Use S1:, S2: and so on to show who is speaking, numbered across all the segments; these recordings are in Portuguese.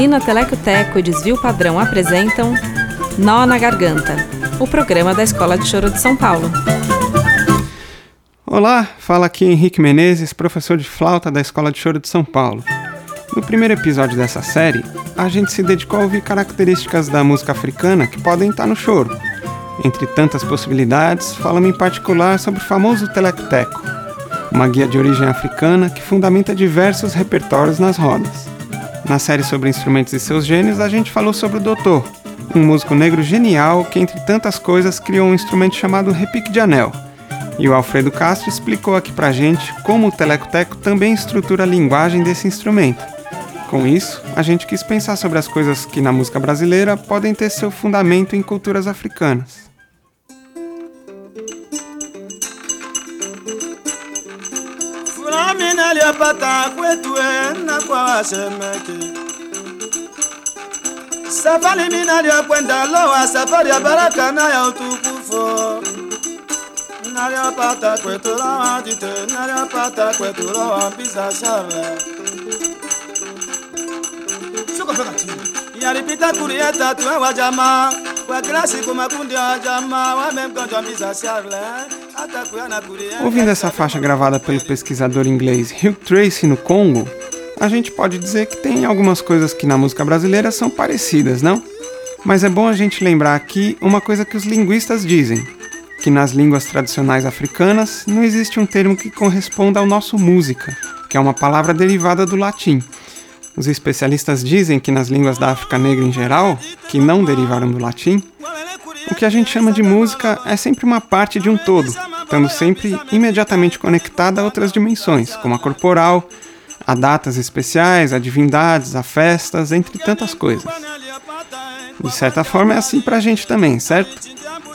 S1: Usina Teleco Teco e Desvio Padrão apresentam Nó na Garganta, o programa da Escola de Choro de São Paulo.
S2: Olá, fala aqui Henrique Menezes, professor de flauta da Escola de Choro de São Paulo. No primeiro episódio dessa série, a gente se dedicou a ouvir características da música africana que podem estar no choro. Entre tantas possibilidades, falamos em particular sobre o famoso Telecteco, uma guia de origem africana que fundamenta diversos repertórios nas rodas. Na série sobre instrumentos e seus gênios, a gente falou sobre o Doutor, um músico negro genial que, entre tantas coisas, criou um instrumento chamado repique de anel. E o Alfredo Castro explicou aqui pra gente como o telecoteco também estrutura a linguagem desse instrumento. Com isso, a gente quis pensar sobre as coisas que na música brasileira podem ter seu fundamento em culturas africanas.
S3: mimi naliyopata kwetu na kwa Wasemeke. Safari mimi naliyokwenda lowa, safari ya baraka na ya utukufu. Naliyopata kwetu lowa dite, naliyopata kwetu lowa mbisa shave. Shuka fika chini. Yalipita kulia tatu wa jamaa, kwa kila siku makundi ya jamaa wamemgonjwa mbisa shave.
S2: Ouvindo essa faixa gravada pelo pesquisador inglês Hugh Tracy no Congo, a gente pode dizer que tem algumas coisas que na música brasileira são parecidas, não? Mas é bom a gente lembrar aqui uma coisa que os linguistas dizem: que nas línguas tradicionais africanas não existe um termo que corresponda ao nosso música, que é uma palavra derivada do latim. Os especialistas dizem que nas línguas da África Negra em geral, que não derivaram do latim, o que a gente chama de música é sempre uma parte de um todo, estando sempre imediatamente conectada a outras dimensões, como a corporal, a datas especiais, a divindades, a festas, entre tantas coisas. De certa forma é assim pra gente também, certo?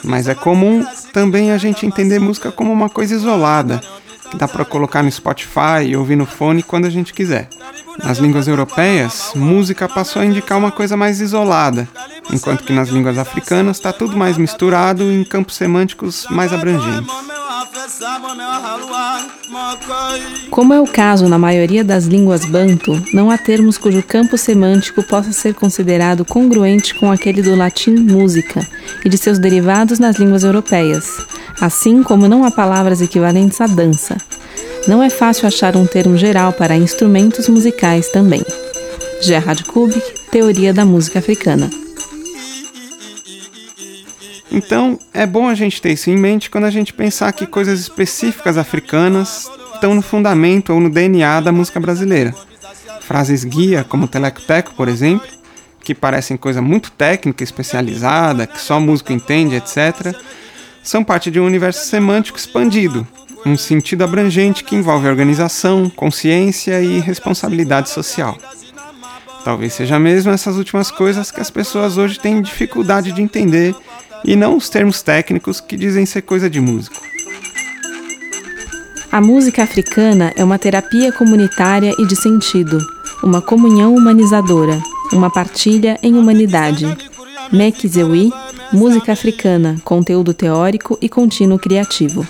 S2: Mas é comum também a gente entender música como uma coisa isolada, que dá para colocar no Spotify e ouvir no fone quando a gente quiser. Nas línguas europeias, música passou a indicar uma coisa mais isolada, enquanto que nas línguas africanas está tudo mais misturado em campos semânticos mais abrangentes.
S1: Como é o caso na maioria das línguas banto, não há termos cujo campo semântico possa ser considerado congruente com aquele do latim música e de seus derivados nas línguas europeias, assim como não há palavras equivalentes à dança. Não é fácil achar um termo geral para instrumentos musicais também. Gerhard Kubik, Teoria da Música Africana.
S2: Então, é bom a gente ter isso em mente quando a gente pensar que coisas específicas africanas estão no fundamento ou no DNA da música brasileira. Frases guia, como telecoteco, por exemplo, que parecem coisa muito técnica, especializada, que só músico entende, etc., são parte de um universo semântico expandido, um sentido abrangente que envolve organização, consciência e responsabilidade social. Talvez seja mesmo essas últimas coisas que as pessoas hoje têm dificuldade de entender e não os termos técnicos que dizem ser coisa de músico.
S1: A música africana é uma terapia comunitária e de sentido, uma comunhão humanizadora, uma partilha em humanidade. Mekizewi, música africana, conteúdo teórico e contínuo criativo.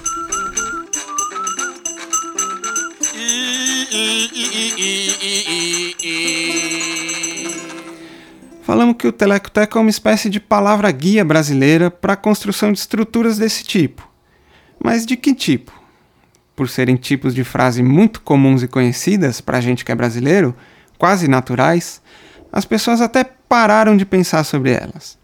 S2: Que o telecoteco é uma espécie de palavra guia brasileira para a construção de estruturas desse tipo. Mas de que tipo? Por serem tipos de frase muito comuns e conhecidas para a gente que é brasileiro, quase naturais, as pessoas até pararam de pensar sobre elas.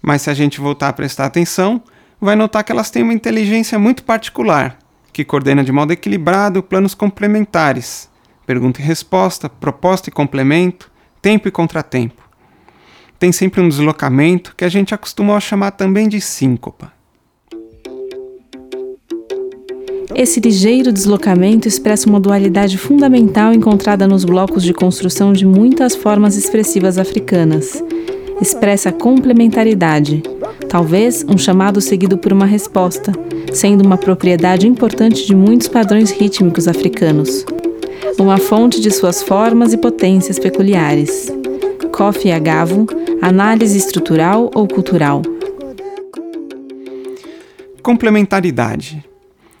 S2: Mas se a gente voltar a prestar atenção, vai notar que elas têm uma inteligência muito particular, que coordena de modo equilibrado planos complementares, pergunta e resposta, proposta e complemento, tempo e contratempo tem sempre um deslocamento que a gente acostumou a chamar também de síncopa.
S1: Esse ligeiro deslocamento expressa uma dualidade fundamental encontrada nos blocos de construção de muitas formas expressivas africanas. Expressa complementaridade, talvez um chamado seguido por uma resposta, sendo uma propriedade importante de muitos padrões rítmicos africanos. Uma fonte de suas formas e potências peculiares. Kofi Agavo, Análise estrutural ou cultural?
S2: Complementaridade.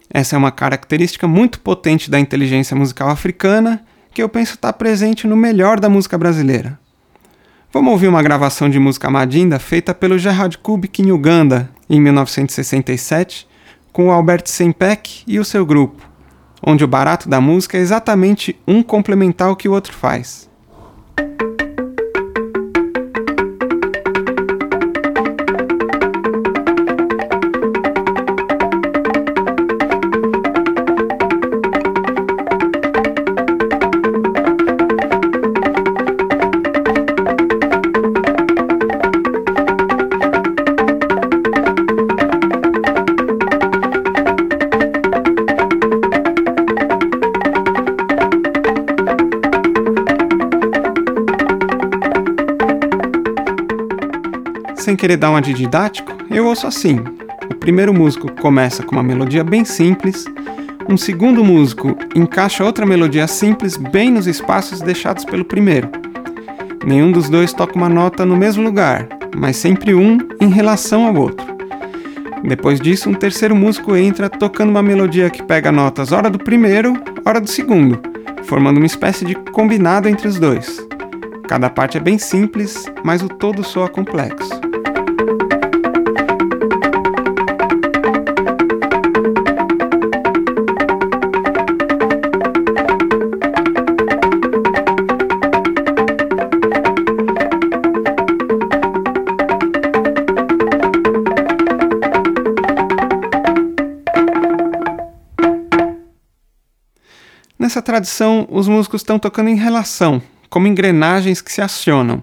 S2: Essa é uma característica muito potente da inteligência musical africana que eu penso estar presente no melhor da música brasileira. Vamos ouvir uma gravação de música Madinda feita pelo Gerard Kubik em Uganda, em 1967, com o Albert Sempek e o seu grupo, onde o barato da música é exatamente um complementar o que o outro faz. Querer dar uma de didático, eu ouço assim. O primeiro músico começa com uma melodia bem simples, um segundo músico encaixa outra melodia simples bem nos espaços deixados pelo primeiro. Nenhum dos dois toca uma nota no mesmo lugar, mas sempre um em relação ao outro. Depois disso, um terceiro músico entra tocando uma melodia que pega notas hora do primeiro, hora do segundo, formando uma espécie de combinado entre os dois. Cada parte é bem simples, mas o todo soa complexo. Tradição, os músicos estão tocando em relação, como engrenagens que se acionam,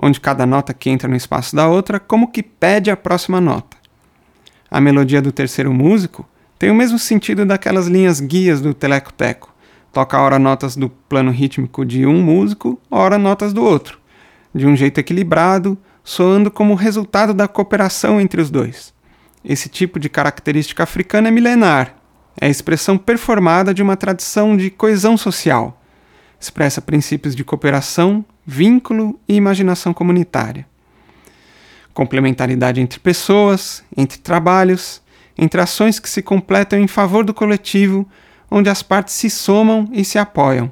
S2: onde cada nota que entra no espaço da outra como que pede a próxima nota. A melodia do terceiro músico tem o mesmo sentido daquelas linhas guias do teleco-teco. Toca ora notas do plano rítmico de um músico, ora notas do outro, de um jeito equilibrado, soando como resultado da cooperação entre os dois. Esse tipo de característica africana é milenar é a expressão performada de uma tradição de coesão social. Expressa princípios de cooperação, vínculo e imaginação comunitária. Complementaridade entre pessoas, entre trabalhos, entre ações que se completam em favor do coletivo, onde as partes se somam e se apoiam.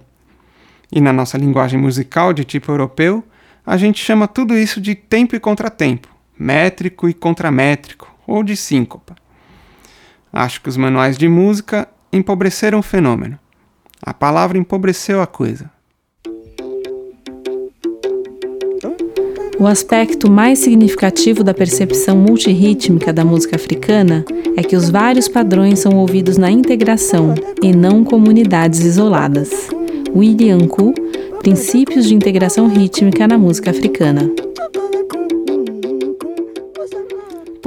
S2: E na nossa linguagem musical de tipo europeu, a gente chama tudo isso de tempo e contratempo, métrico e contramétrico, ou de síncopa. Acho que os manuais de música empobreceram o fenômeno. A palavra empobreceu a coisa.
S1: O aspecto mais significativo da percepção multirrítmica da música africana é que os vários padrões são ouvidos na integração e não como unidades isoladas. William Ku, Princípios de Integração Rítmica na Música Africana.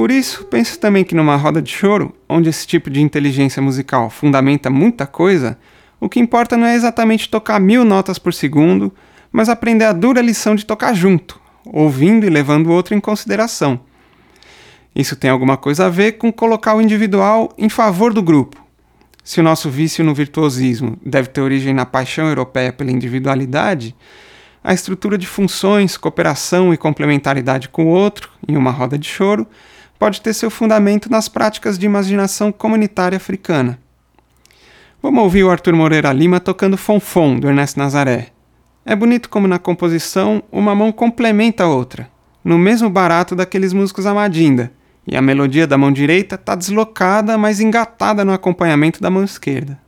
S2: Por isso, penso também que numa roda de choro, onde esse tipo de inteligência musical fundamenta muita coisa, o que importa não é exatamente tocar mil notas por segundo, mas aprender a dura lição de tocar junto, ouvindo e levando o outro em consideração. Isso tem alguma coisa a ver com colocar o individual em favor do grupo. Se o nosso vício no virtuosismo deve ter origem na paixão europeia pela individualidade, a estrutura de funções, cooperação e complementaridade com o outro, em uma roda de choro, pode ter seu fundamento nas práticas de imaginação comunitária africana. Vamos ouvir o Arthur Moreira Lima tocando Fonfon, do Ernesto Nazaré. É bonito como na composição uma mão complementa a outra, no mesmo barato daqueles músicos Amadinda, e a melodia da mão direita está deslocada, mas engatada no acompanhamento da mão esquerda.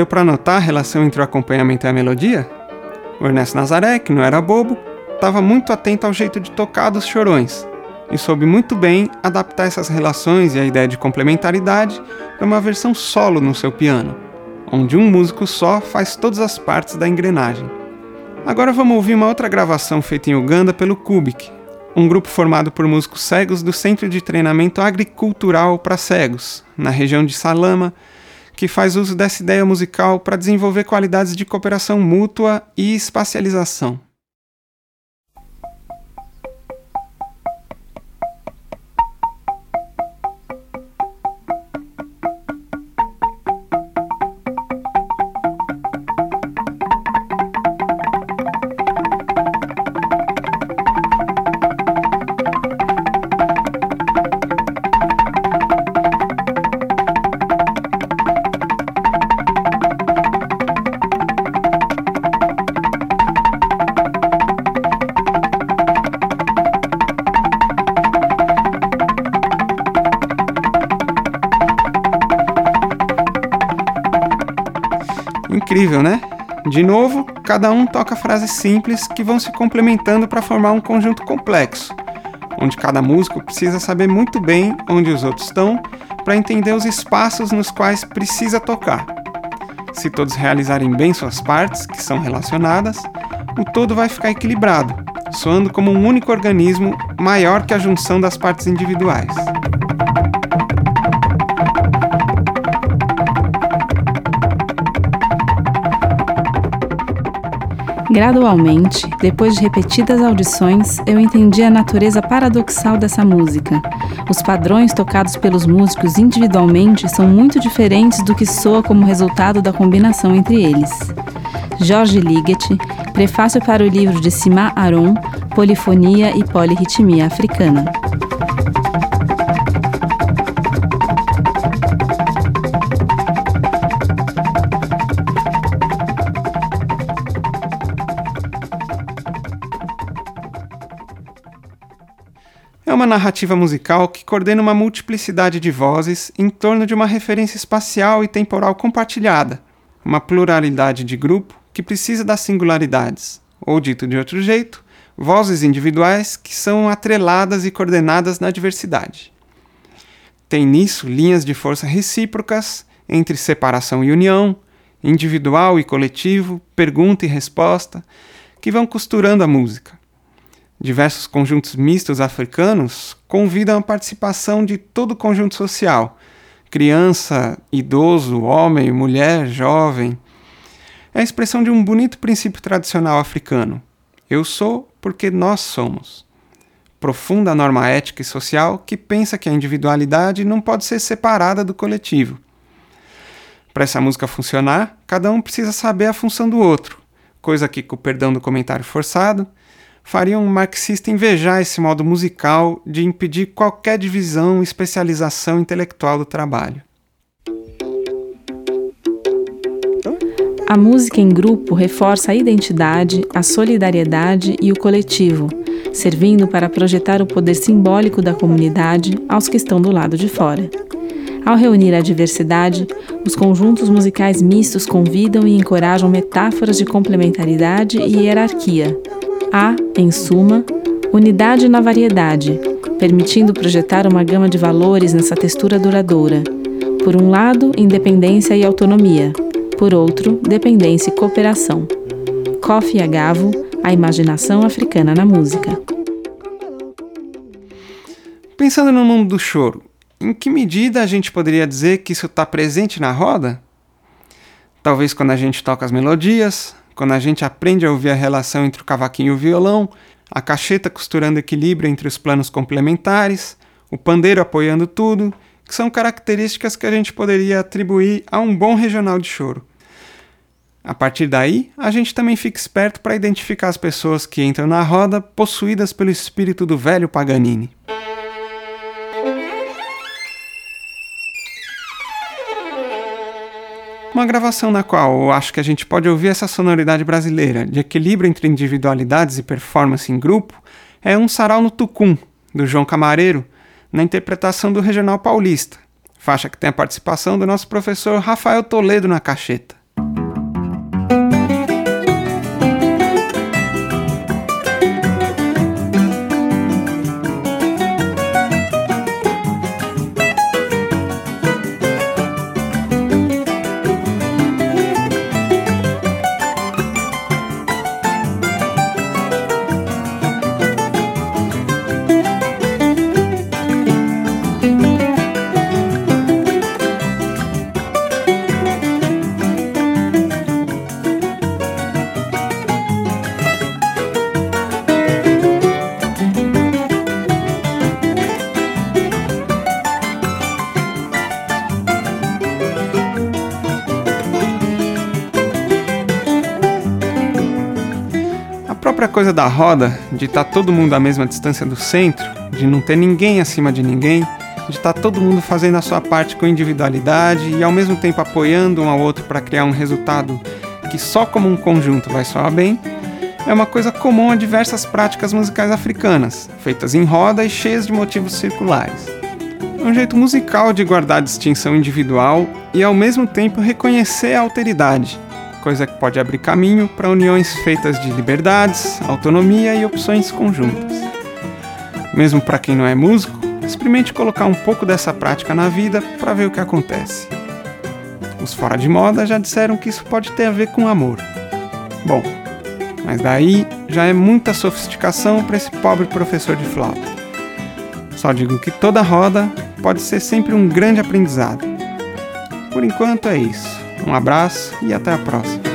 S2: Deu para notar a relação entre o acompanhamento e a melodia? O Ernesto Nazaré, que não era bobo, estava muito atento ao jeito de tocar dos chorões, e soube muito bem adaptar essas relações e a ideia de complementaridade para uma versão solo no seu piano, onde um músico só faz todas as partes da engrenagem. Agora vamos ouvir uma outra gravação feita em Uganda pelo Kubik, um grupo formado por músicos cegos do Centro de Treinamento Agricultural para Cegos, na região de Salama, que faz uso dessa ideia musical para desenvolver qualidades de cooperação mútua e espacialização. Incrível, né? De novo, cada um toca frases simples que vão se complementando para formar um conjunto complexo, onde cada músico precisa saber muito bem onde os outros estão para entender os espaços nos quais precisa tocar. Se todos realizarem bem suas partes, que são relacionadas, o todo vai ficar equilibrado, soando como um único organismo maior que a junção das partes individuais.
S1: Gradualmente, depois de repetidas audições, eu entendi a natureza paradoxal dessa música. Os padrões tocados pelos músicos individualmente são muito diferentes do que soa como resultado da combinação entre eles. Jorge Ligeti, prefácio para o livro de Sima Aron, Polifonia e Polirritmia Africana.
S2: Uma narrativa musical que coordena uma multiplicidade de vozes em torno de uma referência espacial e temporal compartilhada, uma pluralidade de grupo que precisa das singularidades, ou dito de outro jeito, vozes individuais que são atreladas e coordenadas na diversidade. Tem nisso linhas de força recíprocas entre separação e união, individual e coletivo, pergunta e resposta, que vão costurando a música diversos conjuntos mistos africanos convidam a participação de todo o conjunto social, criança, idoso, homem, mulher, jovem. É a expressão de um bonito princípio tradicional africano. Eu sou porque nós somos. Profunda norma ética e social que pensa que a individualidade não pode ser separada do coletivo. Para essa música funcionar, cada um precisa saber a função do outro, coisa que, com o perdão do comentário forçado, faria um marxista invejar esse modo musical de impedir qualquer divisão e especialização intelectual do trabalho.
S1: A música em grupo reforça a identidade, a solidariedade e o coletivo, servindo para projetar o poder simbólico da comunidade aos que estão do lado de fora. Ao reunir a diversidade, os conjuntos musicais mistos convidam e encorajam metáforas de complementaridade e hierarquia, Há, em suma, unidade na variedade, permitindo projetar uma gama de valores nessa textura duradoura. Por um lado, independência e autonomia. Por outro, dependência e cooperação. Kofi Agavo, a imaginação africana na música.
S2: Pensando no mundo do choro, em que medida a gente poderia dizer que isso está presente na roda? Talvez quando a gente toca as melodias, quando a gente aprende a ouvir a relação entre o cavaquinho e o violão, a cacheta costurando equilíbrio entre os planos complementares, o pandeiro apoiando tudo, que são características que a gente poderia atribuir a um bom regional de choro. A partir daí, a gente também fica esperto para identificar as pessoas que entram na roda possuídas pelo espírito do velho Paganini. Uma gravação na qual acho que a gente pode ouvir essa sonoridade brasileira, de equilíbrio entre individualidades e performance em grupo, é um sarau no Tucum, do João Camareiro, na interpretação do Regional Paulista, faixa que tem a participação do nosso professor Rafael Toledo na cacheta. Coisa da roda, de estar tá todo mundo à mesma distância do centro, de não ter ninguém acima de ninguém, de estar tá todo mundo fazendo a sua parte com individualidade e ao mesmo tempo apoiando um ao outro para criar um resultado que só como um conjunto vai soar bem, é uma coisa comum a diversas práticas musicais africanas, feitas em roda e cheias de motivos circulares. É um jeito musical de guardar a distinção individual e ao mesmo tempo reconhecer a alteridade, coisa que pode abrir caminho para uniões feitas de liberdades, autonomia e opções conjuntas. Mesmo para quem não é músico, experimente colocar um pouco dessa prática na vida para ver o que acontece. Os fora de moda já disseram que isso pode ter a ver com amor. Bom, mas daí já é muita sofisticação para esse pobre professor de flauta. Só digo que toda roda pode ser sempre um grande aprendizado. Por enquanto é isso. Um abraço e até a próxima.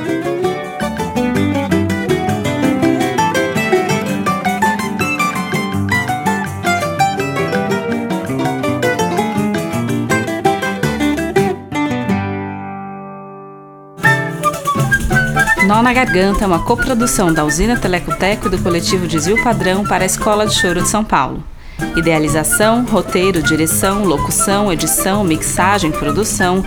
S1: Nó na Garganta é uma coprodução da Usina Telecoteco e do coletivo Desvio Padrão para a Escola de Choro de São Paulo. Idealização, roteiro, direção, locução, edição, mixagem, produção,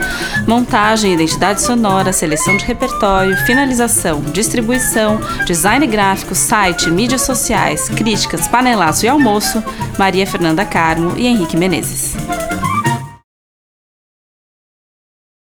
S1: montagem, identidade sonora, seleção de repertório, finalização, distribuição, design gráfico, site, mídias sociais, críticas, panelaço e almoço, Maria Fernanda Carmo e Henrique Menezes.